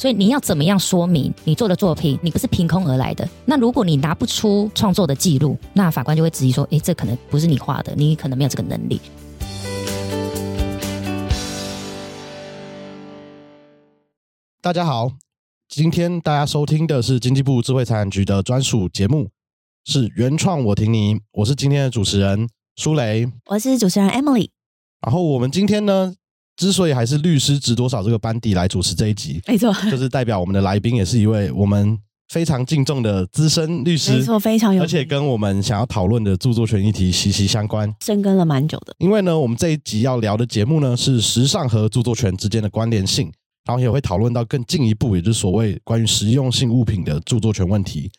所以你要怎么样说明你做的作品，你不是凭空而来的？那如果你拿不出创作的记录，那法官就会质疑说：，诶，这可能不是你画的，你可能没有这个能力。大家好，今天大家收听的是经济部智慧财产局的专属节目，是原创我听你，我是今天的主持人舒雷，我是主持人 Emily。然后我们今天呢，之所以还是律师值多少这个班底来主持这一集，没错，就是代表我们的来宾也是一位我们非常敬重的资深律师，没错，非常有，而且跟我们想要讨论的著作权议题息息相关，深耕了蛮久的。因为呢，我们这一集要聊的节目呢，是时尚和著作权之间的关联性。然后也会讨论到更进一步，也就是所谓关于实用性物品的著作权问题。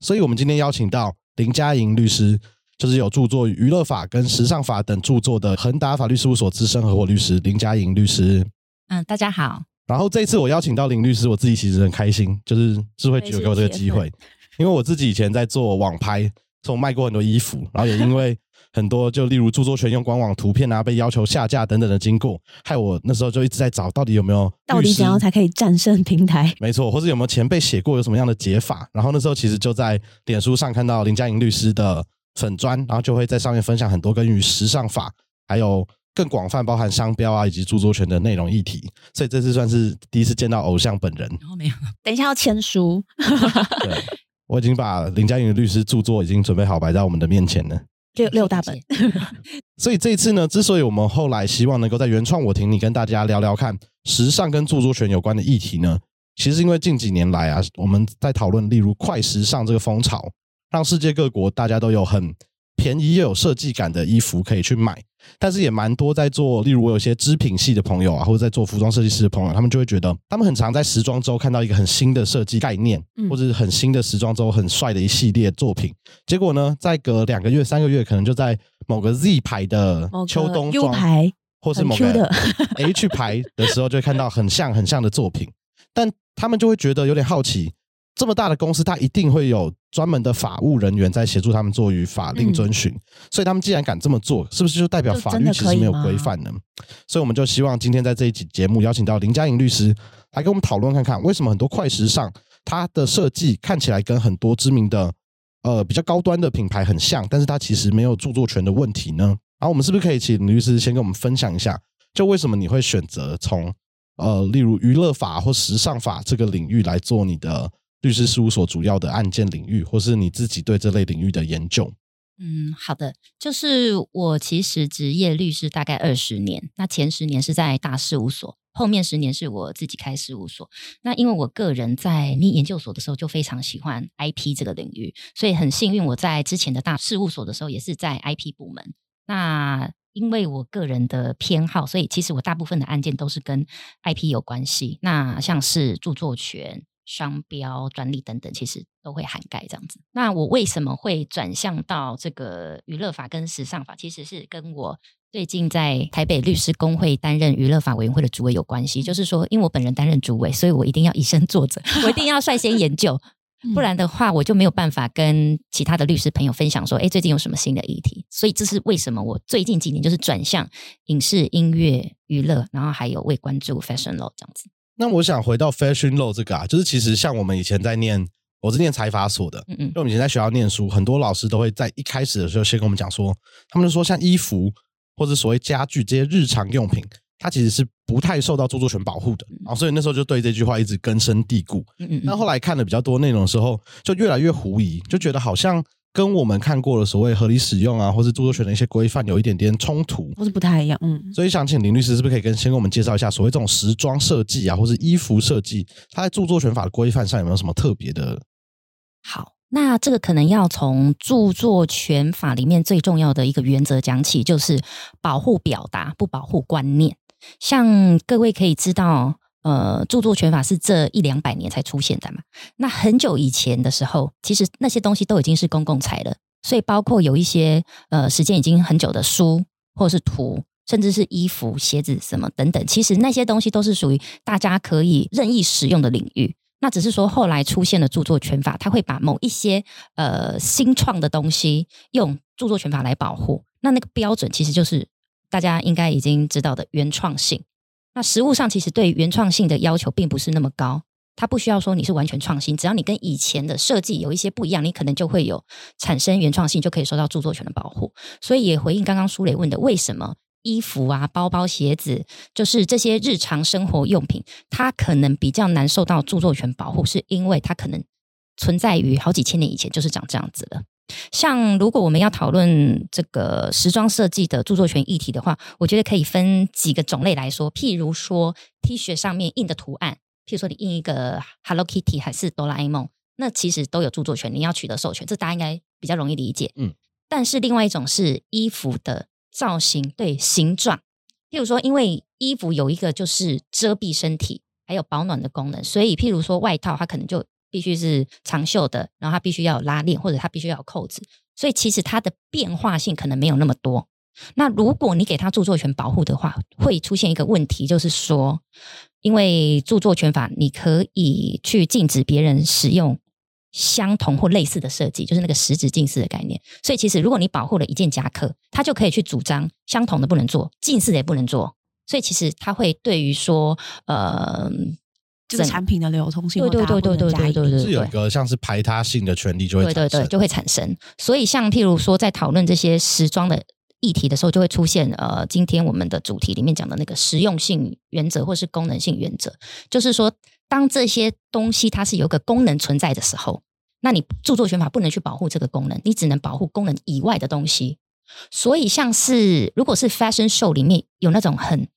所以，我们今天邀请到林佳莹律师，就是有著作《娱乐法》跟《时尚法》等著作的恒达法律事务所资深合伙律师林佳莹律师。嗯，大家好。然后这一次我邀请到林律师，我自己其实很开心，就是智慧局有给我这个机会，因为我自己以前在做网拍，从卖过很多衣服，然后也因为。很多就例如著作权用官网图片啊被要求下架等等的经过，害我那时候就一直在找到底有没有到底怎样才可以战胜平台？没错，或是有没有前辈写过有什么样的解法？然后那时候其实就在脸书上看到林佳莹律师的粉砖，然后就会在上面分享很多关于时尚法还有更广泛包含商标啊以及著作权的内容议题。所以这次算是第一次见到偶像本人。然后没有，等一下要签书。对，我已经把林佳莹的律师著作已经准备好摆在我们的面前了。六六大本，所以这一次呢，之所以我们后来希望能够在原创我听里跟大家聊聊看时尚跟著作权有关的议题呢，其实因为近几年来啊，我们在讨论例如快时尚这个风潮，让世界各国大家都有很。便宜又有设计感的衣服可以去买，但是也蛮多在做。例如，我有些织品系的朋友啊，或者在做服装设计师的朋友，他们就会觉得，他们很常在时装周看到一个很新的设计概念，或者很新的时装周很帅的一系列作品。结果呢，再隔两个月、三个月，可能就在某个 Z 牌的秋冬装，或是某个 H 牌的时候，就会看到很像很像的作品。但他们就会觉得有点好奇。这么大的公司，它一定会有专门的法务人员在协助他们做与法令遵循。所以他们既然敢这么做，是不是就代表法律其实没有规范呢？所以我们就希望今天在这一集节目邀请到林嘉莹律师来跟我们讨论看看，为什么很多快时尚它的设计看起来跟很多知名的呃比较高端的品牌很像，但是它其实没有著作权的问题呢？然后我们是不是可以请律师先跟我们分享一下，就为什么你会选择从呃例如娱乐法或时尚法这个领域来做你的？律师事务所主要的案件领域，或是你自己对这类领域的研究？嗯，好的，就是我其实职业律师大概二十年，那前十年是在大事务所，后面十年是我自己开事务所。那因为我个人在念研究所的时候就非常喜欢 IP 这个领域，所以很幸运我在之前的大事务所的时候也是在 IP 部门。那因为我个人的偏好，所以其实我大部分的案件都是跟 IP 有关系。那像是著作权。商标、专利等等，其实都会涵盖这样子。那我为什么会转向到这个娱乐法跟时尚法？其实是跟我最近在台北律师工会担任娱乐法委员会的主委有关系。就是说，因为我本人担任主委，所以我一定要以身作则，我一定要率先研究，不然的话，我就没有办法跟其他的律师朋友分享说，哎，最近有什么新的议题。所以这是为什么我最近几年就是转向影视、音乐、娱乐，然后还有为关注 fashion law 这样子。那我想回到 fashion law 这个啊，就是其实像我们以前在念，我是念财法所的，嗯嗯，就我们以前在学校念书，很多老师都会在一开始的时候先跟我们讲说，他们就说像衣服或者所谓家具这些日常用品，它其实是不太受到著作权保护的啊，所以那时候就对这句话一直根深蒂固。嗯嗯，那后来看的比较多内容的时候，就越来越狐疑，就觉得好像。跟我们看过的所谓合理使用啊，或是著作权的一些规范有一点点冲突，或是不太一样，嗯。所以想请林律师是不是可以跟先跟我们介绍一下所谓这种时装设计啊，或是衣服设计，它在著作权法的规范上有没有什么特别的？好，那这个可能要从著作权法里面最重要的一个原则讲起，就是保护表达，不保护观念。像各位可以知道。呃，著作权法是这一两百年才出现的嘛？那很久以前的时候，其实那些东西都已经是公共财了。所以，包括有一些呃时间已经很久的书，或是图，甚至是衣服、鞋子什么等等，其实那些东西都是属于大家可以任意使用的领域。那只是说后来出现了著作权法，它会把某一些呃新创的东西用著作权法来保护。那那个标准其实就是大家应该已经知道的原创性。那实物上其实对原创性的要求并不是那么高，它不需要说你是完全创新，只要你跟以前的设计有一些不一样，你可能就会有产生原创性，就可以受到著作权的保护。所以也回应刚刚苏磊问的，为什么衣服啊、包包、鞋子，就是这些日常生活用品，它可能比较难受到著作权保护，是因为它可能存在于好几千年以前就是长这样子的。像如果我们要讨论这个时装设计的著作权议题的话，我觉得可以分几个种类来说。譬如说 T 恤上面印的图案，譬如说你印一个 Hello Kitty 还是哆啦 A 梦，那其实都有著作权，你要取得授权，这大家应该比较容易理解。嗯，但是另外一种是衣服的造型，对形状，譬如说，因为衣服有一个就是遮蔽身体还有保暖的功能，所以譬如说外套它可能就必须是长袖的，然后它必须要有拉链，或者它必须要有扣子，所以其实它的变化性可能没有那么多。那如果你给它著作权保护的话，会出现一个问题，就是说，因为著作权法，你可以去禁止别人使用相同或类似的设计，就是那个实质近似的概念。所以其实如果你保护了一件夹克，它就可以去主张相同的不能做，近似的也不能做。所以其实它会对于说，呃，这个产品的流通性对对对对对对对是有一个像是排他性的权利就会对对对，产生就会产生。所以像譬如说，在讨论这些时装的议题的时候，就会出现呃，今天我们的主题里面讲的那个实用性原则或是功能性原则，就是说，当这些东西它是有一个功能存在的时候，那你著作权法不能去保护这个功能，你只能保护功能以外的东西。所以，像是如果是 fashion show 里面有那种很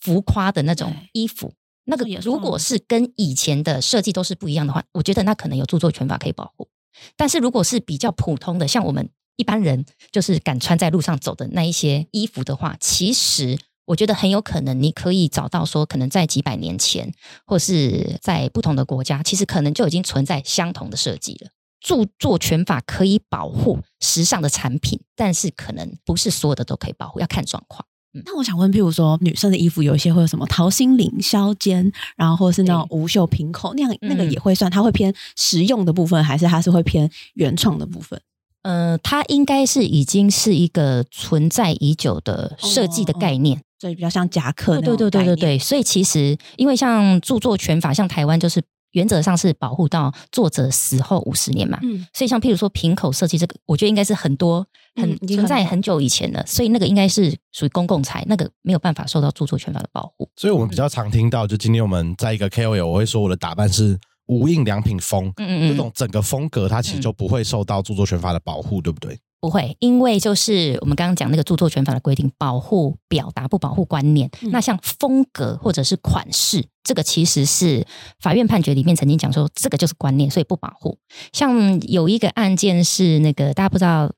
浮夸的那种衣服，那个也如果是跟以前的设计都是不一样的话，我觉得那可能有著作权法可以保护。但是如果是比较普通的，像我们一般人就是敢穿在路上走的那一些衣服的话，其实我觉得很有可能你可以找到说，可能在几百年前，或是在不同的国家，其实可能就已经存在相同的设计了。著作权法可以保护时尚的产品，但是可能不是所有的都可以保护，要看状况。那我想问，譬如说女生的衣服有一些会有什么桃心领、削肩，然后或者是那种无袖平口，那样那个嗯也会算，它会偏实用的部分，还是它是会偏原创的部分？呃，它应该是已经是一个存在已久的设计的概念。所以比较像夹克那对对对对对，所以其实因为像著作权法，像台湾就是原则上是保护到作者死后五十年嘛。嗯，所以像譬如说瓶口设计这个，我觉得应该是很多很存在很久以前了，所以那个应该是属于公共财，那个没有办法受到著作权法的保护。所以我们比较常听到，就今天我们在一个 KOL，我会说我的打扮是无印良品风，嗯嗯嗯，这种整个风格它其实就不会受到著作权法的保护，对不对？不会，因为就是我们刚刚讲那个著作权法的规定，保护表达不保护观念。嗯那像风格或者是款式，这个其实是法院判决里面曾经讲说，这个就是观念，所以不保护。像有一个案件是那个大家不知道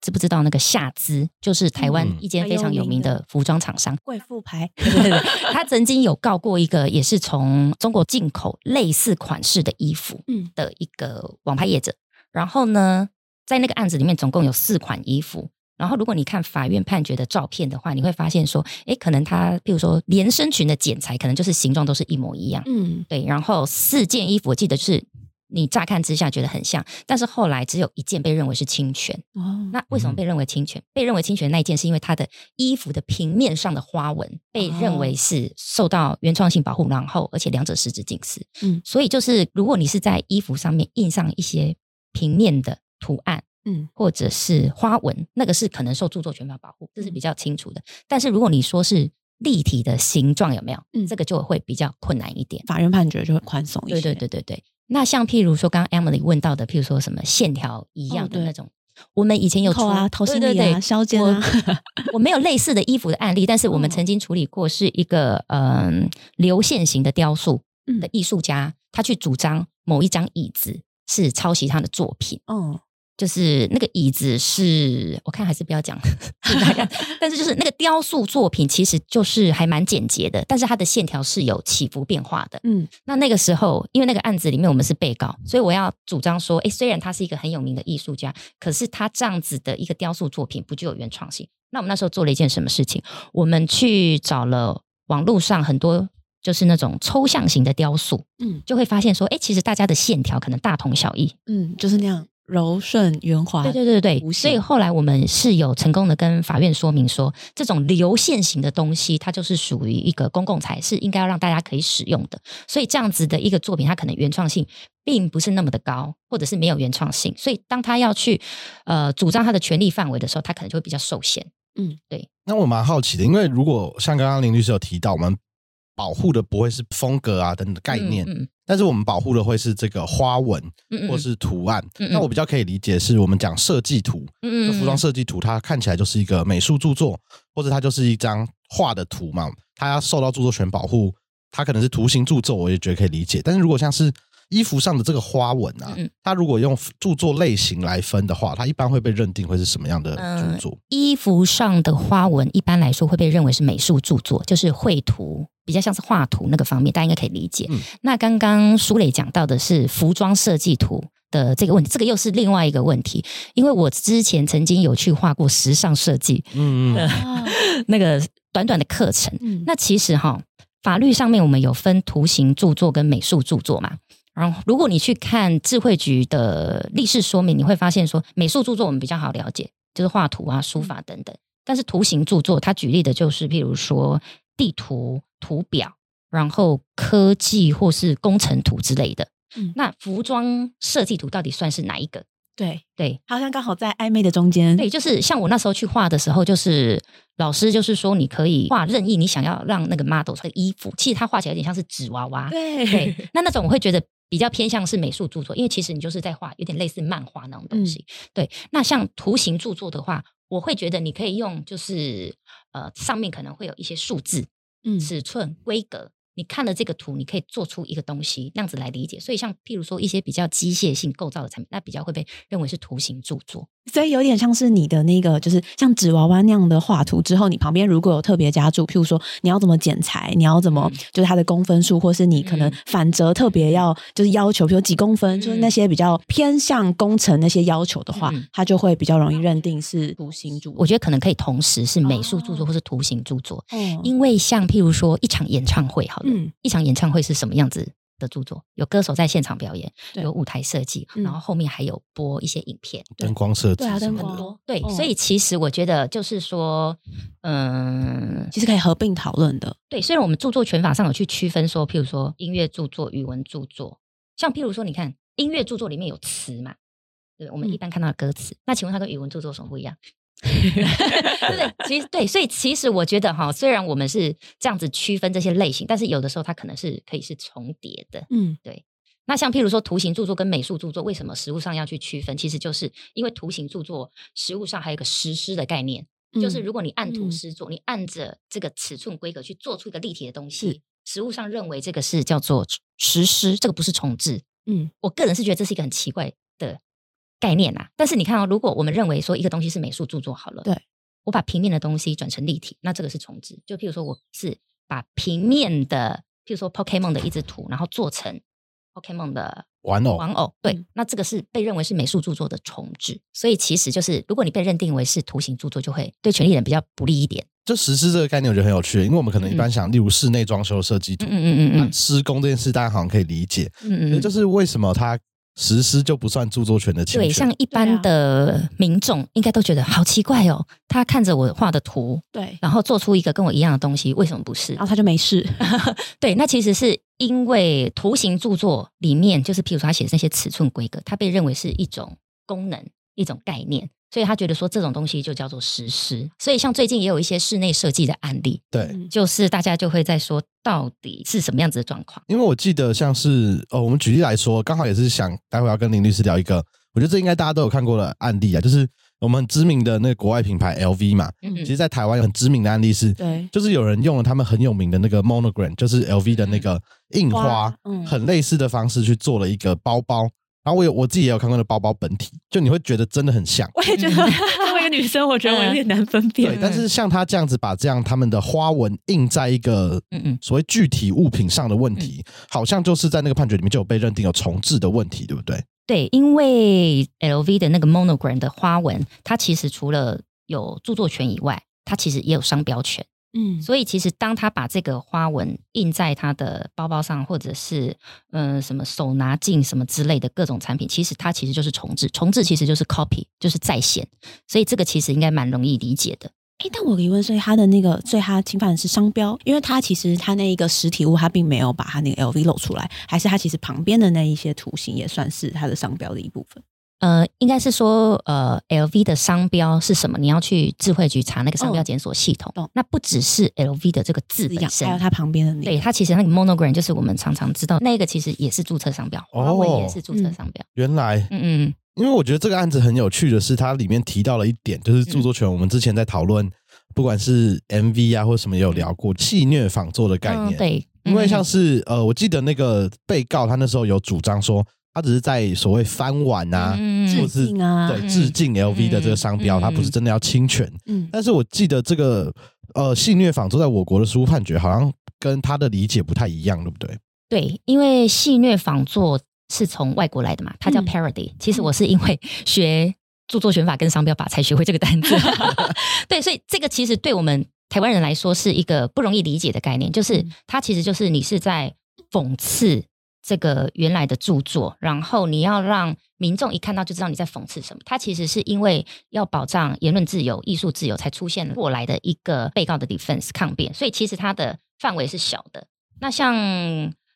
知不知道那个夏姿，就是台湾嗯一间非常有名的服装厂商。贵妇牌，他曾经有告过一个也是从中国进口类似款式的衣服，嗯的一个网拍业者。然后呢，在那个案子里面，总共有四款衣服。然后，如果你看法院判决的照片的话，你会发现说，哎，可能他，譬如说连身裙的剪裁，可能就是形状都是一模一样。嗯，对，然后四件衣服，我记得是你乍看之下觉得很像，但是后来只有一件被认为是侵权。哦，那为什么被认为侵权？被认为侵权那一件是因为它的衣服的平面上的花纹被认为是受到原创性保护，然后而且两者实质近似。嗯所以就是如果你是在衣服上面印上一些平面的图案。嗯或者是花纹，那个是可能受著作权法保护，这是比较清楚的。但是如果你说是立体的形状，有没有？嗯这个就会比较困难一点。法院判决就会宽松一些。对对对对对。那像譬如说刚刚 Emily 问到的，譬如说什么线条一样的那种，我们以前有出扣啊，头心里啊，削肩啊，我我没有类似的衣服的案例，但是我们哦曾经处理过，是一个嗯流线型的雕塑嗯的艺术家，他去主张某一张椅子是抄袭他的作品，嗯就是那个椅子是我看还是不要讲，大概但是就是那个雕塑作品其实就是还蛮简洁的，但是它的线条是有起伏变化的。嗯那那个时候，因为那个案子里面我们是被告，所以我要主张说，诶，虽然他是一个很有名的艺术家，可是他这样子的一个雕塑作品不具有原创性。那我们那时候做了一件什么事情？我们去找了网络上很多就是那种抽象型的雕塑，嗯就会发现说，诶，其实大家的线条可能大同小异，嗯，就是那样柔顺圆滑。对对对对对，所以后来我们是有成功的跟法院说明说，这种流线型的东西，它就是属于一个公共财，是应该要让大家可以使用的。所以这样子的一个作品，它可能原创性并不是那么的高，或者是没有原创性。所以当他要去呃主张他的权利范围的时候，他可能就会比较受限。嗯，对那我蛮好奇的，因为如果像刚刚林律师有提到，我们保护的不会是风格啊等等的概念，嗯但是我们保护的会是这个花纹或是图案。嗯嗯那我比较可以理解，是我们讲设计图，服装设计图，它看起来就是一个美术著作，或者它就是一张画的图嘛，它要受到著作权保护，它可能是图形著作，我也觉得可以理解。但是如果像是衣服上的这个花纹啊，嗯它如果用著作类型来分的话，它一般会被认定会是什么样的嗯著作？衣服上的花纹一般来说会被认为是美术著作，就是绘图，比较像是画图那个方面，大家应该可以理解。嗯那刚刚舒磊讲到的是服装设计图的这个问题，这个又是另外一个问题，因为我之前曾经有去画过时尚设计嗯 那个短短的课程。嗯那其实哈，法律上面我们有分图形著作跟美术著作嘛。然后，如果你去看智慧局的历史说明，你会发现说，美术著作我们比较好了解，就是画图啊、书法等等。但是图形著作，它举例的就是譬如说地图、图表，然后科技或是工程图之类的。嗯那服装设计图到底算是哪一个？对，对，好像刚好在暧昧的中间。对，就是像我那时候去画的时候，就是老师就是说你可以画任意你想要让那个 model 的衣服，其实它画起来有点像是纸娃娃。对对，那那种我会觉得比较偏向是美术著作，因为其实你就是在画有点类似漫画那种东西。对，那像图形著作的话，我会觉得你可以用就是呃上面可能会有一些数字、嗯尺寸、规格。你看了这个图，你可以做出一个东西，那样子来理解。所以，像譬如说一些比较机械性构造的产品，那比较会被认为是图形著作。所以有点像是你的那个，就是像纸娃娃那样的画图之后，你旁边如果有特别加注，譬如说你要怎么剪裁，你要怎么、嗯。就是它的公分数，或是你可能嗯。反折特别要就是要求，比如几公分，嗯就是那些比较偏向工程那些要求的话，嗯。它就会比较容易认定是图形著作。我觉得可能可以同时是美术著作哦。或是图形著作，哦。因为像譬如说一场演唱会，好了，嗯一场演唱会是什么样子的著作？有歌手在现场表演，有舞台设计，嗯然后后面还有播一些影片，灯光设计对啊什么的灯光很多。对，哦所以其实我觉得就是说，嗯，其实可以合并讨论的。对，虽然我们著作权法上有去区分说，譬如说音乐著作、语文著作，像譬如说，你看音乐著作里面有词嘛，对，我们嗯一般看到的歌词，那请问它跟语文著作有什么不一样？对？其实对，所以其实我觉得哈，虽然我们是这样子区分这些类型，但是有的时候它可能是可以是重叠的。嗯对那像譬如说图形著作跟美术著作，为什么实物上要去区分？其实就是因为图形著作实物上还有一个实施的概念，就是嗯如果你按图嗯施作，你按着这个尺寸规格去做出一个立体的东西，实物上认为这个是叫做实施，这个不是重置。嗯我个人是觉得这是一个很奇怪的概念啊。但是你看哦，如果我们认为说一个东西是美术著作好了，对我把平面的东西转成立体，那这个是重置。就譬如说我是把平面的，譬如说 Pokemon 的一只图，然后做成 Pokemon 的玩偶玩偶，对，嗯那这个是被认为是美术著作的重置。所以其实就是，如果你被认定为是图形著作，就会对权利人比较不利一点。就实施这个概念，我觉得很有趣，因为我们可能一般想，例如室内装修设计图嗯，嗯嗯嗯施工这件事，大家好像可以理解，嗯嗯就是为什么它实施就不算著作权的侵对，像一般的民众应该都觉得好奇怪哦，他看着我画的图，对，然后做出一个跟我一样的东西，为什么不是然？后他就没事。对，那其实是因为图形著作里面，就是譬如说他写的那些尺寸规格，它被认为是一种功能、一种概念，所以他觉得说这种东西就叫做实施。所以像最近也有一些室内设计的案例，对。嗯就是大家就会在说到底是什么样子的状况。因为我记得像是哦，我们举例来说，刚好也是想待会要跟林律师聊一个，我觉得这应该大家都有看过的案例啊，就是我们很知名的那个国外品牌 LV 嘛，嗯其实，在台湾有很知名的案例是，对，就是有人用了他们很有名的那个 monogram，就是 LV 的那个印花花，嗯很类似的方式去做了一个包包。然后我有我自己也有看过的包包本体，就你会觉得真的很像。我也觉得作为一个女生，我觉得我有点难分辨对，。但是像他这样子把这样他们的花纹印在一个嗯嗯，所谓具体物品上的问题，好像就是在那个判决里面就有被认定有重置的问题，对不对？对，因为 LV 的那个 monogram 的花纹，它其实除了有著作权以外，它其实也有商标权。嗯所以其实当他把这个花纹印在他的包包上，或者是呃什么手拿镜什么之类的各种产品，其实它其实就是重置，重置其实就是 copy，就是再现。所以这个其实应该蛮容易理解的。哎，但我疑问所以，他的那个，所以他侵犯的是商标，因为他其实他那一个实体物，他并没有把他那个 LV 露出来，还是他其实旁边的那一些图形也算是他的商标的一部分。呃，应该是说，呃，LV 的商标是什么？你要去智慧局查那个商标检索系统。哦那不只是 LV 的这个字字样，本身还有，它旁边的那个，对它其实那个 monogram 就是我们常常知道那个，其实也是注册商标，哦花纹也是注册商标。原来，嗯嗯因为我觉得这个案子很有趣的是，它里面提到了一点，就是著作权。我们之前在讨论，不管是 MV 啊或者什么，也有聊过戏虐仿作的概嗯，念。对，因为像嗯是呃，我记得那个被告他那时候有主张说，他只是在所谓翻碗啊，嗯或是对嗯致敬 LV 的这个商标，嗯他不是真的要侵权。嗯，但是我记得这个呃戏谑仿作在我国的书判决好像跟他的理解不太一样，对不对？对，因为戏谑仿作是从外国来的嘛，它叫嗯 parody。其实我是因为学著作权法跟商标法才学会这个单词。对，所以这个其实对我们台湾人来说是一个不容易理解的概念，就是嗯它其实就是你是在讽刺这个原来的著作，然后你要让民众一看到就知道你在讽刺什么。它其实是因为要保障言论自由、艺术自由，才出现过来的一个被告的 defense 抗辩，所以其实它的范围是小的。那像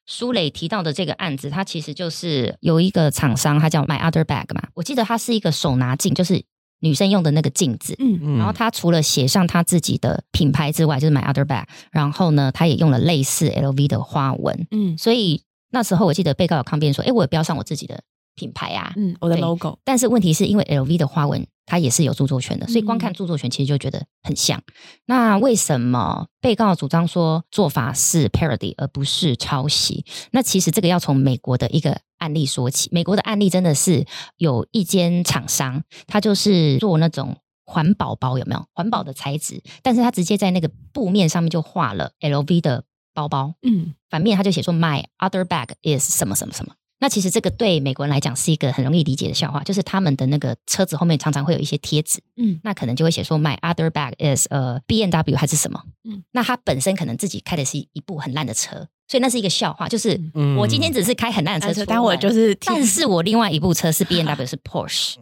苏磊提到的这个案子，它其实就是有一个厂商，他叫 My Other Bag 嘛，我记得它是一个手拿镜，就是女生用的那个镜子。嗯嗯然后它除了写上他自己的品牌之外，就是 My Other Bag，然后呢，他也用了类似 LV 的花纹，嗯所以那时候我记得被告有抗辩说，诶，我有标上我自己的品牌啊，嗯，我的 logo，但是问题是因为 LV 的花纹它也是有著作权的，所以光嗯看著作权其实就觉得很像。那为什么被告主张说做法是 parody 而不是抄袭？那其实这个要从美国的一个案例说起。美国的案例真的是有一间厂商，他就是做那种。环保包有没有环保的材质？但是他直接在那个布面上面就画了 LV 的包包，嗯。反面他就写说 My other bag is 什么什么什么。那其实这个对美国人来讲是一个很容易理解的笑话，就是他们的那个车子后面常常会有一些贴纸，嗯。那可能就会写说 My other bag is 呃 B N W 还是什么，嗯。嗯，那他本身可能自己开的是一部很烂的车，所以那是一个笑话，就是嗯。我今天只是开很烂的车出来，但我就是但是我另外一部车是 B N W 是 Porsche，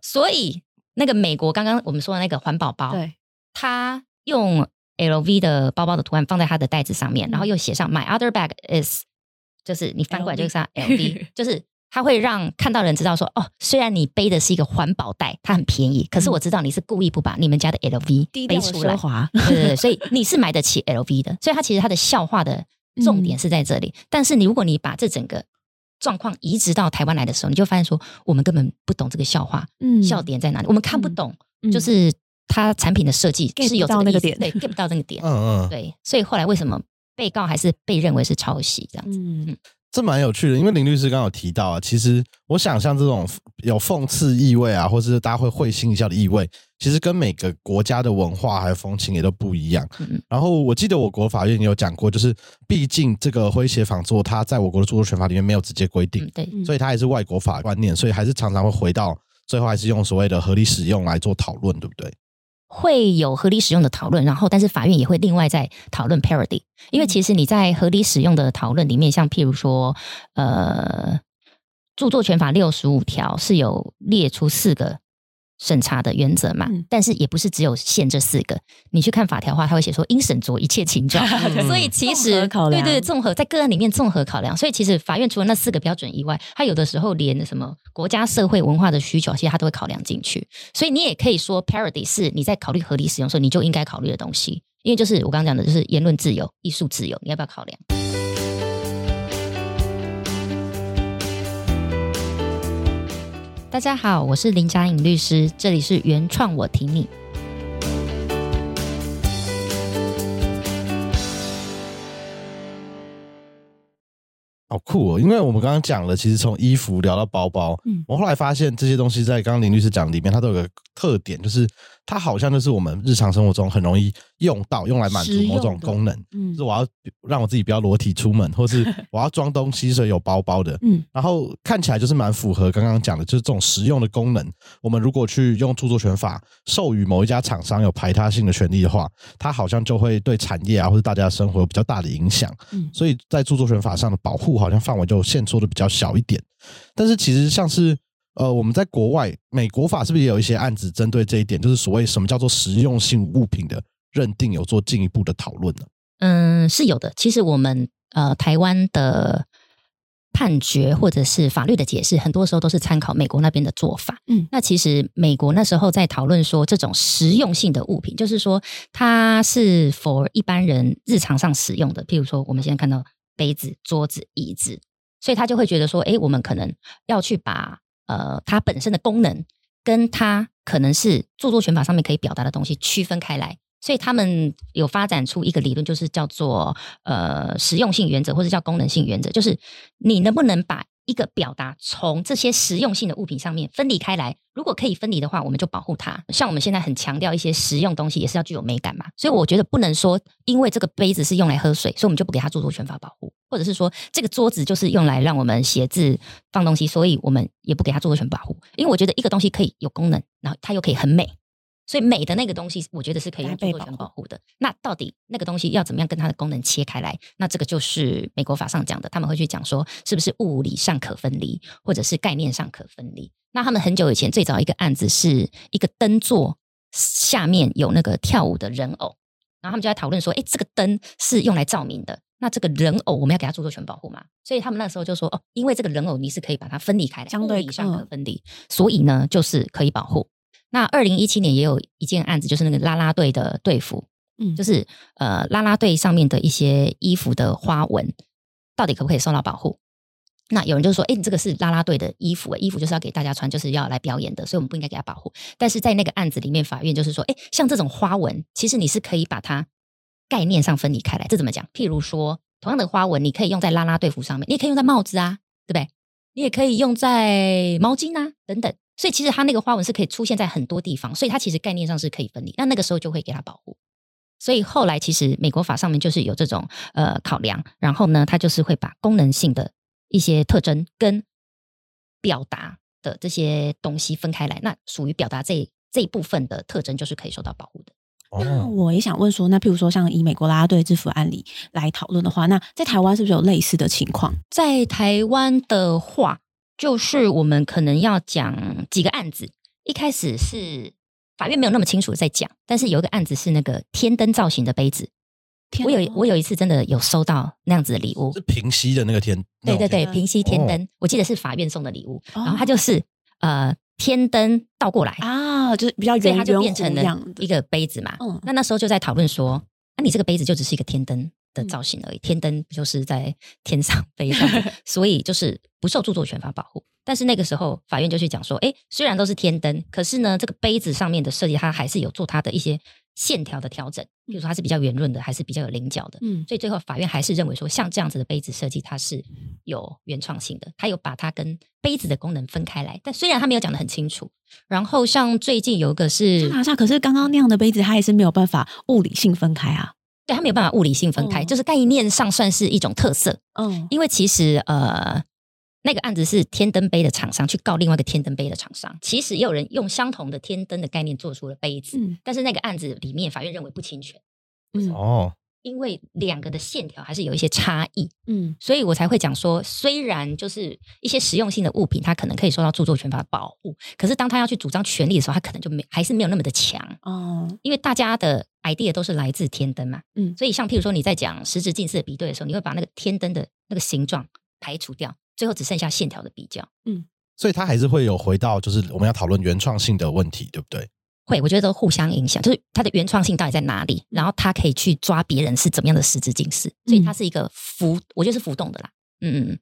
所以那个美国刚刚我们说的那个环保包，对，他用 LV 的包包的图案放在他的袋子上面，嗯。然后又写上 My other bag is，就是你翻过来就是上 LV，就是他会让看到人知道说，哦，虽然你背的是一个环保袋，它很便宜，可是我知道你是故意不把你们家的 LV 背出来。对对对，所以你是买得起 LV 的，所以它其实它的笑话的重点是在这里。但是你如果你把这整个状况移植到台湾来的时候，你就发现说，我们根本不懂这个笑话，嗯。笑点在哪里，我们看不懂，嗯。就是它产品的设计 get 是有到那个点。对，get 不到那个点，嗯嗯，对，所以后来为什么被告还是被认为是抄袭这样子？嗯。这蛮有趣的，因为林律师刚刚有提到啊，其实我想像这种有讽刺意味啊，或是大家会会心一笑的意味，其实跟每个国家的文化还有风情也都不一样。嗯嗯。然后我记得我国法院也有讲过，就是毕竟这个诙谐仿作，它在我国的著作权法里面没有直接规定嗯，，对，嗯。所以它也是外国法观念，所以还是常常会回到最后还是用所谓的合理使用来做讨论，对不对？会有合理使用的讨论，然后但是法院也会另外再讨论 parody，因为其实你在合理使用的讨论里面，像譬如说，呃，著作权法六十五条是有列出四个审查的原则嘛，嗯但是也不是只有限这四个，你去看法条的话，它会写说应审酌一切情状，对所以其综实合考量对对综合在个案里面综合考量，所以其实法院除了那四个标准以外，它有的时候连什么国家社会文化的需求，其实它都会考量进去。所以你也可以说，parody 是你在考虑合理使用的时候，你就应该考虑的东西，因为就是我刚刚讲的，就是言论自由、艺术自由，你要不要考量？大家好，我是林佳颖律师，这里是原创我挺你。好酷哦！因为我们刚刚讲了，其实从衣服聊到包包，嗯我后来发现这些东西在刚刚林律师讲里面，它都有个特点，就是它好像就是我们日常生活中很容易用到，用来满足某种功能。嗯就是我要让我自己不要裸体出门，或是 我要装东西，所以有包包的。嗯然后看起来就是蛮符合刚刚讲的，就是这种实用的功能。我们如果去用著作权法授予某一家厂商有排他性的权利的话，它好像就会对产业啊或者大家的生活有比较大的影响。嗯所以在著作权法上的保护好像范围就限缩的比较小一点。但是其实像是呃，我们在国外美国法是不是也有一些案子针对这一点，就是所谓什么叫做实用性物品的认定，有做进一步的讨论呢？嗯，是有的。其实我们呃台湾的判决或者是法律的解释，很多时候都是参考美国那边的做法。嗯那其实美国那时候在讨论说，这种实用性的物品，就是说它是 for 一般人日常上使用的，譬如说我们现在看到杯子、桌子、椅子，所以他就会觉得说，哎，我们可能要去把呃它本身的功能跟它可能是著作权法上面可以表达的东西区分开来。所以他们有发展出一个理论，就是叫做呃实用性原则，或者叫功能性原则，就是你能不能把一个表达从这些实用性的物品上面分离开来。如果可以分离的话，我们就保护它。像我们现在很强调一些实用东西，也是要具有美感嘛。所以我觉得不能说，因为这个杯子是用来喝水，所以我们就不给它著作权法保护，或者是说这个桌子就是用来让我们写字放东西，所以我们也不给它著作权保护。因为我觉得一个东西可以有功能，然后它又可以很美。所以美的那个东西，我觉得是可以用著作权保护的。那到底那个东西要怎么样跟它的功能切开来？那这个就是美国法上讲的，他们会去讲说，是不是物理上可分离，或者是概念上可分离？那他们很久以前最早一个案子是一个灯座下面有那个跳舞的人偶，然后他们就在讨论说，诶，这个灯是用来照明的，那这个人偶我们要给它著作权保护嘛？所以他们那时候就说，哦，因为这个人偶你是可以把它分离开来，相对以上可嗯分离，所以呢就是可以保护。那二零一七年也有一件案子，就是那个啦啦队的队服，嗯就是呃啦啦队上面的一些衣服的花纹，到底可不可以受到保护？那有人就说，哎，你这个是啦啦队的衣服，衣服就是要给大家穿，就是要来表演的，所以我们不应该给他保护。但是在那个案子里面，法院就是说，哎，像这种花纹，其实你是可以把它概念上分离开来。这怎么讲？譬如说，同样的花纹，你可以用在啦啦队服上面，你也可以用在帽子啊，对不对？你也可以用在毛巾啊等等。所以其实它那个花纹是可以出现在很多地方，所以它其实概念上是可以分离。那那个时候就会给它保护。所以后来其实美国法上面就是有这种呃考量，然后呢，它就是会把功能性的一些特征跟表达的这些东西分开来。那属于表达这这一部分的特征，就是可以受到保护的。那哦，我也想问说，那譬如说像以美国啦啦队制服案例来讨论的话，那在台湾是不是有类似的情况？在台湾的话，就是我们可能要讲几个案子。一开始是法院没有那么清楚的在讲，但是有一个案子是那个天灯造型的杯子。我有我有一次真的有收到那样子的礼物是，平息的那个天，天对对对，平息天哦灯，我记得是法院送的礼物，哦然后它就是呃天灯倒过来，啊，就是比较所以它就圆圆变成了弧样的一个杯子嘛。嗯那那时候就在讨论说，那、你这个杯子就只是一个天灯的造型而已，天灯不就是在天上 飞上，所以就是不受著作权法保护。但是那个时候法院就去讲说，哎，虽然都是天灯，可是呢，这个杯子上面的设计，它还是有做它的一些线条的调整，比如说它是比较圆润的，还是比较有棱角的。嗯所以最后法院还是认为说，像这样子的杯子设计，它是有原创性的，它有把它跟杯子的功能分开来。但虽然它没有讲得很清楚。然后像最近有一个是，可是刚刚那样的杯子，它也是没有办法物理性分开啊。对它没有办法物理性分开，嗯就是概念上算是一种特色。嗯因为其实呃，那个案子是天灯杯的厂商去告另外一个天灯杯的厂商，其实也有人用相同的天灯的概念做出了杯子，嗯。但是那个案子里面法院认为不侵权，嗯。哦，因为两个的线条还是有一些差异。嗯所以我才会讲说，虽然就是一些实用性的物品，它可能可以受到著作权法的保护，可是当他要去主张权利的时候，他可能就没还是没有那么的强，哦因为大家的 idea 都是来自天灯嘛。嗯所以像譬如说你在讲实质近似的比对的时候，你会把那个天灯的那个形状排除掉，最后只剩下线条的比较。嗯所以它还是会有回到就是我们要讨论原创性的问题，对不对？会，我觉得都互相影响，就是它的原创性到底在哪里，然后它可以去抓别人是怎么样的实质近视，所以它是一个浮，我觉得是浮动的啦。嗯嗯嗯。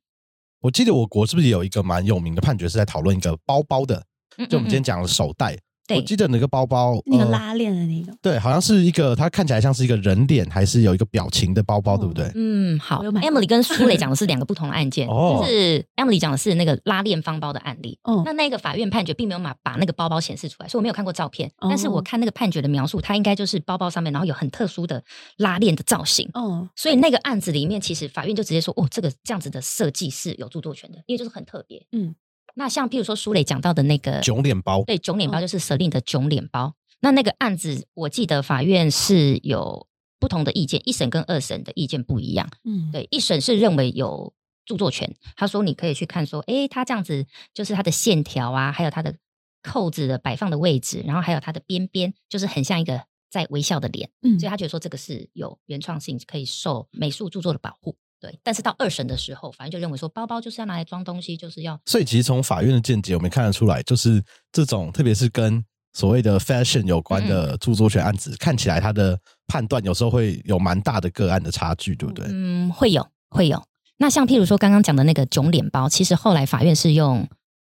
我记得我国是不是有一个蛮有名的判决是在讨论一个包包的？嗯就我们今天嗯讲的手袋，对我记得那个包包，呃那个拉链的那种，对，好像是一个，它看起来像是一个人脸，还是有一个表情的包包，哦对不对？嗯，好，Emily 跟苏磊讲的是两个不同的案件，哦就是 Emily 讲的是那个拉链方包的案例。哦那那个法院判决并没有把把那个包包显示出来，所以我没有看过照片。哦但是我看那个判决的描述，它应该就是包包上面，然后有很特殊的拉链的造型。哦，所以那个案子里面，其实法院就直接说，哦，这个这样子的设计是有著作权的，因为就是很特别。嗯，那像譬如说苏磊讲到的那个囧脸包，对，囧脸包哦就是 Celine 的囧脸包。那那个案子，我记得法院是有不同的意见，一审跟二审的意见不一样。嗯，对，一审是认为有著作权，他说你可以去看说，诶，他这样子就是他的线条啊，还有他的扣子的摆放的位置，然后还有它的边边，就是很像一个在微笑的脸，嗯所以他觉得说这个是有原创性，可以受美术著作的保护。对，但是到二审的时候，法院就认为说，包包就是要拿来装东西，就是要所以其实从法院的见解，我们看得出来，就是这种特别是跟所谓的 fashion 有关的著作权案子，看起来它的判断有时候会有蛮大的个案的差距，对不对？嗯，会有会有。那像譬如说刚刚讲的那个囧脸包，其实后来法院是用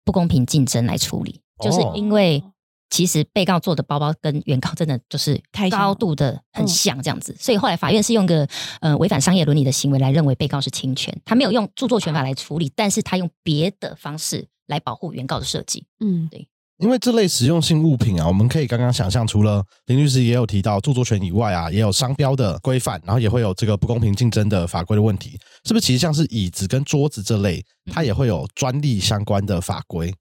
不公平竞争来处理，就是哦因为其实被告做的包包跟原告真的就是高度的很嗯像这样子，所以后来法院是用个呃违反商业伦理的行为来认为被告是侵权，他没有用著作权法来处理，但是他用别的方式来保护原告的设计。嗯，对因为这类实用性物品啊，我们可以刚刚想象，除了林律师也有提到著作权以外啊，也有商标的规范，然后也会有这个不公平竞争的法规的问题，是不是？其实像是椅子跟桌子这类，它也会有专利相关的法规。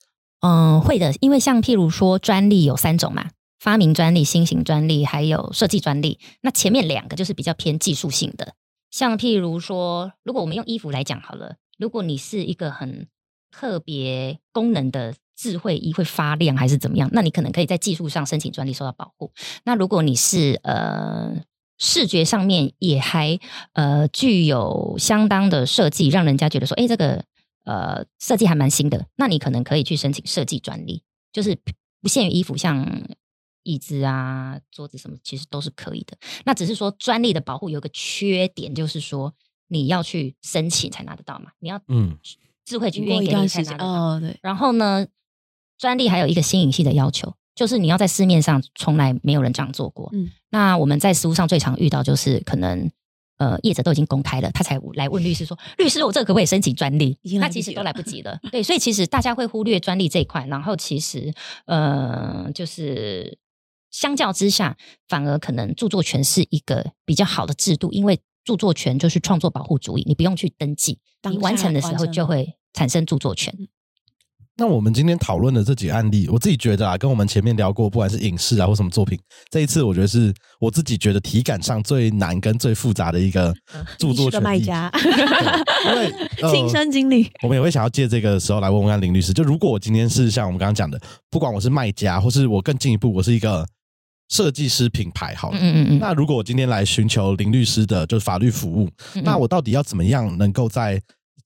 嗯，会的，因为像譬如说专利有三种嘛，发明专利、新型专利，还有设计专利。那前面两个就是比较偏技术性的，像譬如说，如果我们用衣服来讲好了，如果你是一个很特别功能的智慧衣会发亮还是怎么样，那你可能可以在技术上申请专利受到保护。那如果你是呃视觉上面也还呃具有相当的设计，让人家觉得说，哎，这个呃设计还蛮新的，那你可能可以去申请设计专利，就是不限于衣服，像椅子啊、桌子什么，其实都是可以的。那只是说专利的保护有个缺点，就是说你要去申请才拿得到嘛，你要嗯，智慧局愿意给你才拿得到。哦，对，然后呢，专利还有一个新颖性的要求，就是你要在市面上从来没有人这样做过。嗯那我们在实务上最常遇到就是可能。呃，业者都已经公开了，他才来问律师说：“律师，我这个可不可以申请专利已经？”来那其实都来不及了。对，所以其实大家会忽略专利这一块，然后其实呃，就是相较之下，反而可能著作权是一个比较好的制度，因为著作权就是创作保护主义，你不用去登记，当你完成的时候就会产生著作权。那我们今天讨论的这几个案例，我自己觉得啊，跟我们前面聊过，不管是影视啊或什么作品，这一次我觉得是我自己觉得体感上最难跟最复杂的一个著作权议题卖家，对因为 呃亲身经历，我们也会想要借这个时候来问问看林律师，就如果我今天是像我们刚刚讲的，不管我是卖家，或是我更进一步，我是一个设计师品牌，好了。嗯嗯嗯，那如果我今天来寻求林律师的就是法律服务，嗯那我到底要怎么样能够在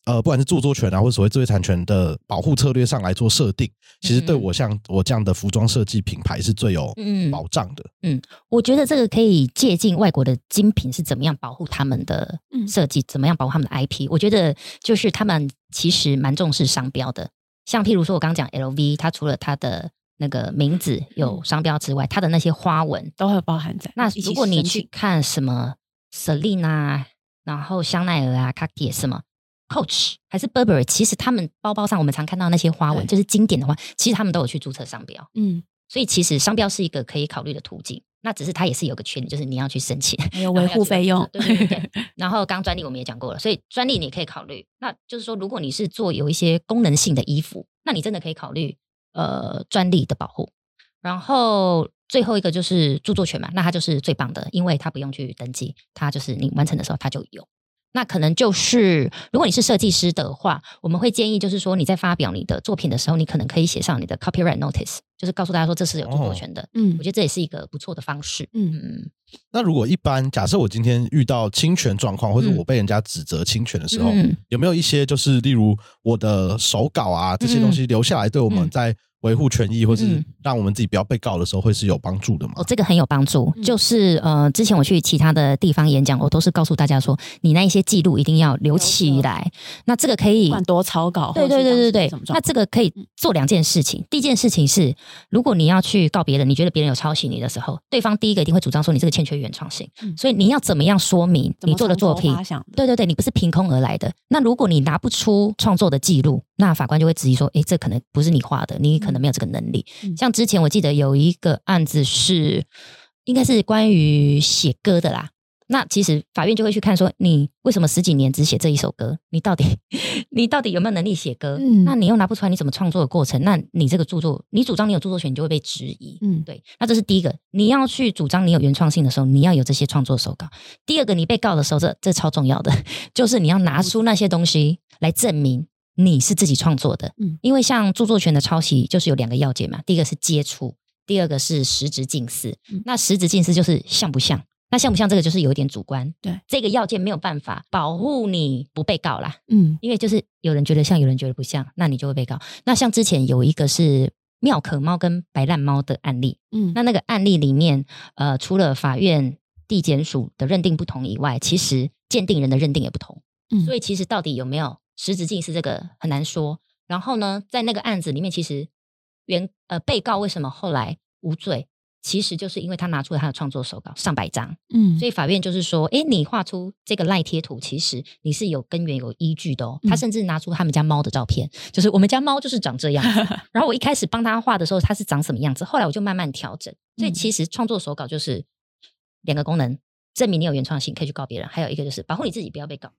呃不管是著作权啊，或者所谓智慧产权的保护策略上来做设定？其实对我像我这样的服装设计品牌是最有嗯保障的。嗯我觉得这个可以借鉴外国的精品是怎么样保护他们的嗯设计，怎么样保护他们的 IP。我觉得就是他们其实蛮重视商标的，像譬如说我刚刚讲 LV，它除了它的那个名字有商标之外，它的那些花纹，都会包含在。那如果你去看什么 Celine 啊，然后香奈儿啊、Cartier 什么 Coach 还是 Burberry，其实他们包包上我们常看到那些花纹，就是经典的话，其实他们都有去注册商标。嗯，所以其实商标是一个可以考虑的途径，那只是它也是有个缺点，就是你要去申请，还有 维护费用，对对对对。然后刚刚专利我们也讲过了，所以专利你可以考虑。那就是说，如果你是做有一些功能性的衣服，那你真的可以考虑呃专利的保护。然后最后一个就是著作权嘛，那它就是最棒的，因为它不用去登记，它就是你完成的时候它就有。那可能就是，如果你是设计师的话，我们会建议就是说，你在发表你的作品的时候，你可能可以写上你的 copyright notice，就是告诉大家说这是有著作权的。嗯我觉得这也是一个不错的方式。嗯嗯那如果一般假设我今天遇到侵权状况，或者嗯我被人家指责侵权的时候，嗯有没有一些就是例如我的手稿啊这些东西留下来，对我们嗯在维护权益或是嗯让我们自己不要被告的时候，会是有帮助的吗哦，？这个很有帮助。嗯就是呃，之前我去其他的地方演讲，我都是告诉大家说，你那一些记录一定要留起来。那这个可以不管多草稿，对对对对对，那那这个可以做两件事情。第一件事情是，如果你要去告别人，你觉得别人有抄袭你的时候，对方第一个一定会主张说你这个欠缺原创性，嗯所以你要怎么样说明你做的作品对对对，你不是凭空而来的。那如果你拿不出创作的记录，那法官就会质疑说，诶，这可能不是你画的，你可能没有这个能力。嗯像之前我记得有一个案子是，应该是关于写歌的啦。那其实法院就会去看说，你为什么十几年只写这一首歌？你到底 你到底有没有能力写歌？嗯那你又拿不出来，你怎么创作的过程？那你这个著作，你主张你有著作权，你就会被质疑。嗯对，那这是第一个，你要去主张你有原创性的时候，你要有这些创作手稿。第二个，你被告的时候，这这超重要的，就是你要拿出那些东西来证明你是自己创作的。嗯因为像著作权的抄袭，就是有两个要件嘛，第一个是接触，第二个是实质近似。嗯那实质近似就是像不像？那像不像这个就是有一点主观，对这个要件没有办法保护你不被告啦，嗯因为就是有人觉得像，有人觉得不像，那你就会被告。那像之前有一个是妙可猫跟白烂猫的案例，嗯那那个案例里面，呃，除了法院地检署的认定不同以外，其实鉴定人的认定也不同。嗯所以其实到底有没有实质近似这个很难说。然后呢，在那个案子里面，其实原呃被告为什么后来无罪，其实就是因为他拿出了他的创作手稿上百张，嗯所以法院就是说，哎，你画出这个赖贴图，其实你是有根源、有依据的哦。嗯他甚至拿出他们家猫的照片，就是我们家猫就是长这样。然后我一开始帮他画的时候，它是长什么样子，后来我就慢慢调整。所以嗯其实创作手稿就是两个功能：证明你有原创性，可以去告别人；还有一个就是保护你自己，不要被告。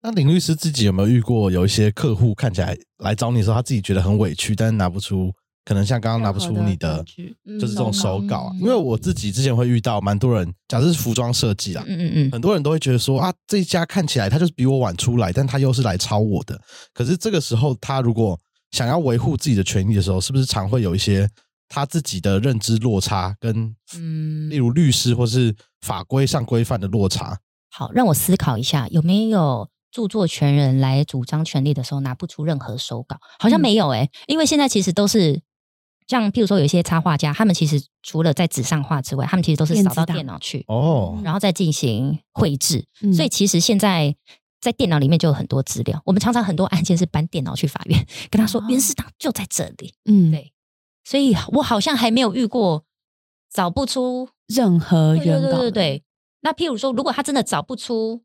那林律师自己有没有遇过有一些客户看起来来找你的时候，他自己觉得很委屈，但是拿不出，可能像刚刚拿不出你的，就是这种手稿因为我自己之前会遇到蛮多人，假设是服装设计啦，嗯嗯嗯，很多人都会觉得说啊，这一家看起来他就是比我晚出来，但他又是来抄我的。可是这个时候，他如果想要维护自己的权益的时候，是不是常会有一些他自己的认知落差，跟嗯例如律师或是法规上规范的落差？好，让我思考一下，有没有著作权人来主张权利的时候拿不出任何手稿？好像嗯没有诶、因为现在其实都是像譬如说有一些插画家，他们其实除了在纸上画之外，他们其实都是扫到电脑去，哦，然后再进行绘制。嗯所以其实现在在电脑里面就有很多资料，我们常常很多案件是搬电脑去法院，跟他说哦原始档就在这里。嗯对所以我好像还没有遇过找不出任何原稿的对对对。那譬如说，如果他真的找不出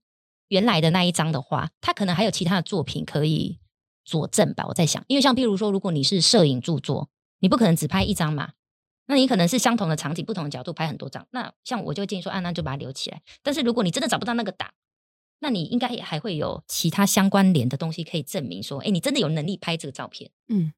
原来的那一张的话，他可能还有其他的作品可以佐证吧。我在想，因为像譬如说，如果你是摄影著作，你不可能只拍一张嘛，那你可能是相同的场景、不同的角度拍很多张。那像我就建议说，啊，那就把它留起来。但是如果你真的找不到那个档，那你应该也还会有其他相关联的东西可以证明说，哎，你真的有能力拍这个照片。嗯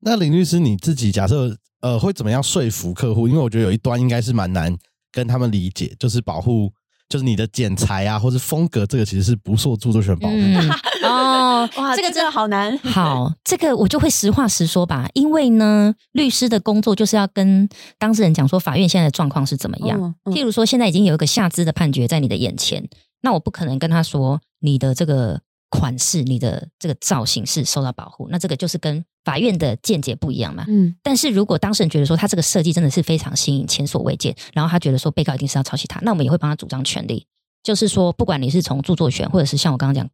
那林律师你自己假设呃会怎么样说服客户？因为我觉得有一端应该是蛮难跟他们理解，就是保护。就是你的剪裁啊，或者风格，这个其实是不受著作权保护。嗯，哦，哇，这个真真的好难。好，这个我就会实话实说吧，因为呢，律师的工作就是要跟当事人讲说法院现在的状况是怎么样。嗯嗯譬如说，现在已经有一个下肢的判决在你的眼前，那我不可能跟他说你的这个款式、你的这个造型是受到保护，那这个就是跟法院的见解不一样嘛。嗯但是如果当事人觉得说他这个设计真的是非常新颖、前所未见，然后他觉得说被告一定是要抄袭他，那我们也会帮他主张权利，就是说不管你是从著作权，或者是像我刚刚讲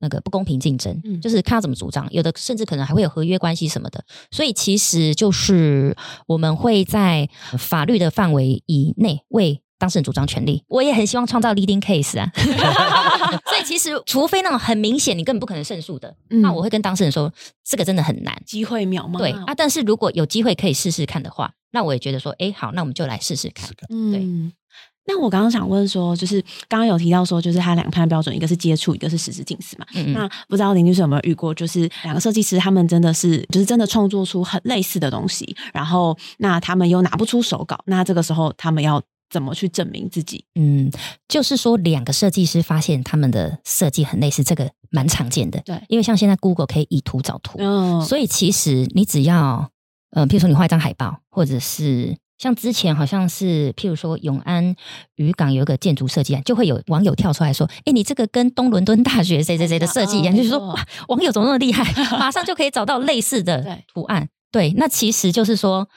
那个不公平竞争，嗯就是看他怎么主张，有的甚至可能还会有合约关系什么的，所以其实就是我们会在法律的范围以内为。当事人主张权利，我也很希望创造 leading case 啊，所以其实除非那种很明显你根本不可能胜诉的，嗯那我会跟当事人说这个真的很难，机会渺茫。对啊，但是如果有机会可以试试看的话，那我也觉得说，哎，好，那我们就来试试看。嗯。那我刚刚想问说，就是刚刚有提到说，就是他两判标准，一个是接触，一个是实质近似嘛。嗯嗯，那不知道林律师有没有遇过，就是两个设计师他们真的是，就是真的创作出很类似的东西，然后那他们又拿不出手稿，那这个时候他们要怎么去证明自己？嗯，就是说两个设计师发现他们的设计很类似，这个蛮常见的。对因为像现在 Google 可以以图找图，嗯所以其实你只要，呃，譬如说你画一张海报，或者是像之前好像是，譬如说永安渔港有一个建筑设计案，就会有网友跳出来说：“哎，你这个跟东伦敦大学谁谁谁的设计一样。嗯就是说，网友怎么那么厉害，马上就可以找到类似的对图案。对，那其实就是说，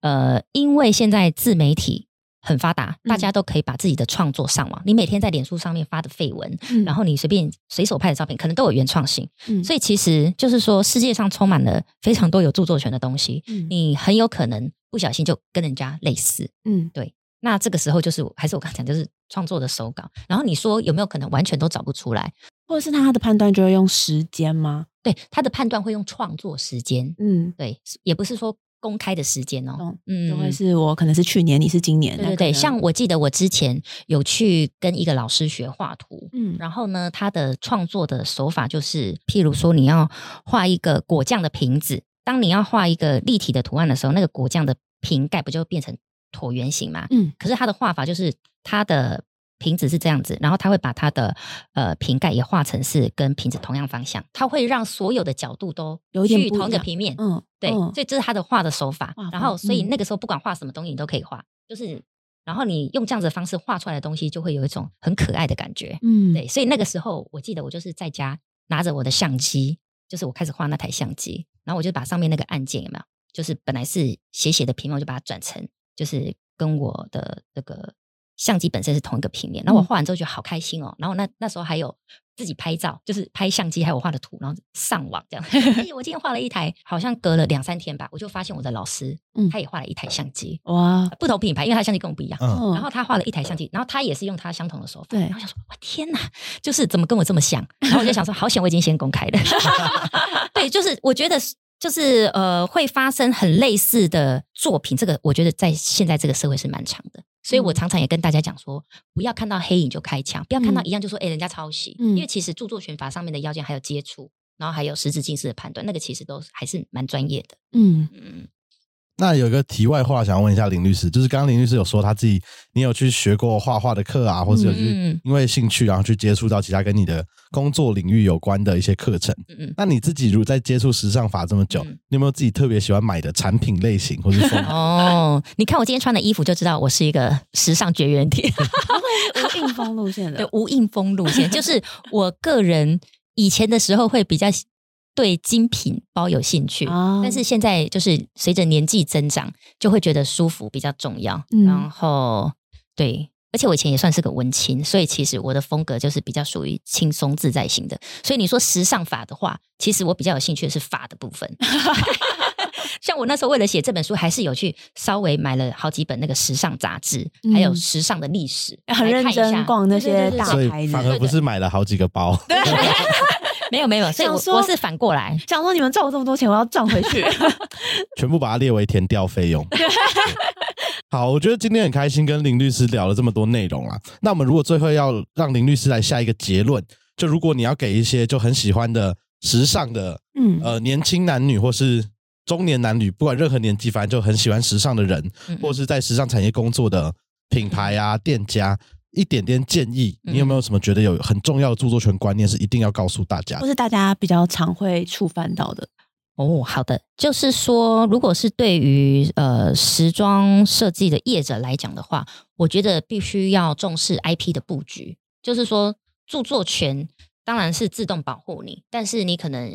呃，因为现在自媒体很发达，大家都可以把自己的创作上网。你每天在脸书上面发的绯闻，嗯然后你随便随手拍的照片，可能都有原创性。嗯所以其实就是说，世界上充满了非常多有著作权的东西，嗯你很有可能不小心就跟人家类似。嗯对那这个时候就是我还是我刚讲，就是创作的手稿。然后你说有没有可能完全都找不出来？或者是他的判断就会用时间吗？对他的判断会用创作时间，嗯，对，也不是说公开的时间哦。嗯就会是我可能是去年，你是今年，对对对，像我记得我之前有去跟一个老师学画图，嗯然后呢，他的创作的手法就是，譬如说你要画一个果酱的瓶子，当你要画一个立体的图案的时候，那个果酱的瓶盖不就变成椭圆形嘛？嗯可是他的画法就是他的瓶子是这样子，然后他会把他的呃瓶盖也画成是跟瓶子同样方向，他会让所有的角度都有点去同一个平面。嗯对，嗯所以这是他的画的手法。然后，所以嗯那个时候不管画什么东西，你都可以画，就是然后你用这样子的方式画出来的东西，就会有一种很可爱的感觉。嗯对，所以那个时候我记得我就是在家拿着我的相机，就是我开始画那台相机，然后我就把上面那个按键有没有，就是本来是斜斜的屏幕，我就把它转成就是跟我的那个相机本身是同一个平面。然后我嗯画完之后觉得好开心哦，然后那那时候还有自己拍照，就是拍相机还有我画的图，然后上网这样。哎我今天画了一台，好像隔了两三天吧，我就发现我的老师嗯他也画了一台相机，哇，不同品牌，因为他相机跟我不一样。嗯，然后他画了一台相机，然后他也是用他相同的手法，对然后想说，我天哪，就是怎么跟我这么像？然后我就想说，好险我已经先公开了。对，就是我觉得是就是呃会发生很类似的作品，这个我觉得在现在这个社会是蛮长的。所以我嗯。常常也跟大家讲说，不要看到黑影就开枪，不要看到嗯。一样就说，哎、人家抄袭，嗯因为其实著作权法上面的要件还有接触，然后还有实质近视的判断，那个其实都还是蛮专业的。嗯。嗯，那有一个题外话想要问一下林律师，就是刚刚林律师有说他自己，你有去学过画画的课啊，或者有去嗯因为兴趣然后去接触到其他跟你的工作领域有关的一些课程。嗯嗯。那你自己如果在接触时尚法这么久，嗯你有没有自己特别喜欢买的产品类型或是风格？哦，你看我今天穿的衣服就知道我是一个时尚绝缘体，无印风路线的，对无印风路线，就是我个人以前的时候会比较对精品包有兴趣，哦但是现在就是随着年纪增长，就会觉得舒服比较重要。嗯然后对，而且我以前也算是个文青，所以其实我的风格就是比较属于轻松自在型的。所以你说时尚法的话，其实我比较有兴趣的是法的部分。像我那时候为了写这本书，还是有去稍微买了好几本那个时尚杂志，还有嗯时尚的历史，很认真逛那些大牌子反而不是买了好几个包，没有没有，所以我想说我是反过来。想说你们赚我这么多钱，我要赚回去。全部把它列为填掉费用。好，我觉得今天很开心跟林律师聊了这么多内容啊。那我们如果最后要让林律师来下一个结论，就如果你要给一些就很喜欢的时尚的嗯呃年轻男女或是中年男女，不管任何年纪，反正就很喜欢时尚的人，嗯或是在时尚产业工作的品牌啊、店家，一点点建议，嗯你有没有什么觉得有很重要的著作权观念是一定要告诉大家的？或是大家比较常会触犯到的，哦，好的，就是说，如果是对于呃时装设计的业者来讲的话，我觉得必须要重视 IP 的布局。就是说，著作权当然是自动保护你，但是你可能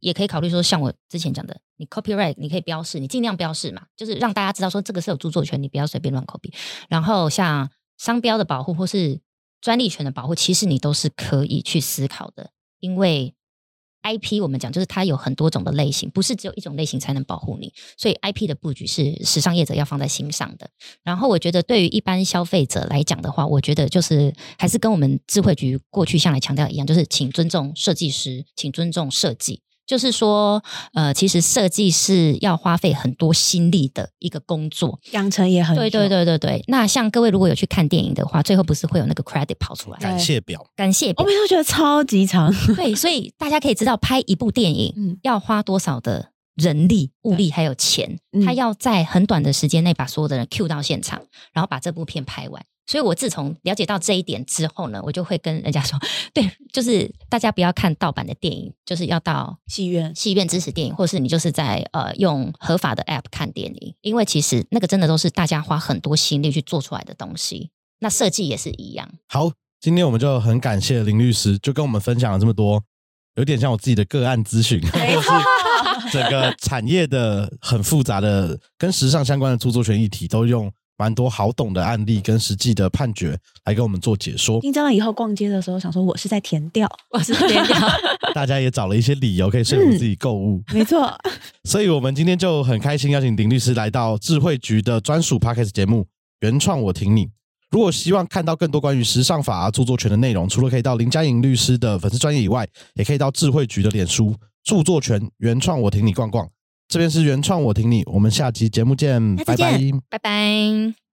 也可以考虑说，像我之前讲的，你 copyright 你可以标示，你尽量标示嘛，就是让大家知道说这个是有著作权，你不要随便乱 copy。然后像商标的保护或是专利权的保护，其实你都是可以去思考的，因为 IP 我们讲就是它有很多种的类型，不是只有一种类型才能保护你，所以 IP 的布局是时尚业者要放在心上的。然后我觉得对于一般消费者来讲的话，我觉得就是还是跟我们智慧局过去向来强调一样，就是请尊重设计师，请尊重设计。就是说，呃，其实设计是要花费很多心力的一个工作。养成也很对对久，对对对。那像各位如果有去看电影的话，最后不是会有那个 credit 跑出来，感谢表，感谢表我每次都觉得超级长，对，所以大家可以知道，拍一部电影，嗯要花多少的人力、物力还有钱，嗯他要在很短的时间内把所有的人 cue 到现场，然后把这部片拍完。所以我自从了解到这一点之后呢，我就会跟人家说，对，就是大家不要看盗版的电影，就是要到戏院戏院支持电影，或是你就是在呃用合法的 App 看电影，因为其实那个真的都是大家花很多心力去做出来的东西。那设计也是一样，好，今天我们就很感谢林律师，就跟我们分享了这么多，有点像我自己的个案咨询，或是整个产业的很复杂的跟时尚相关的著作权议题，都用蛮多好懂的案例跟实际的判决来跟我们做解说。听真了以后逛街的时候想说我是在填调，我是填掉。大家也找了一些理由可以说服自己购物，没错，所以我们今天就很开心邀请林律师来到智慧局的专属 podcast 节目《原创我挺你》。如果希望看到更多关于时尚法、啊、著作权的内容，除了可以到林嘉颖律师的粉丝专业以外，也可以到智慧局的脸书著作权原创我挺你逛逛。这边是原创我挺你，我们下期节目见，拜拜。拜拜。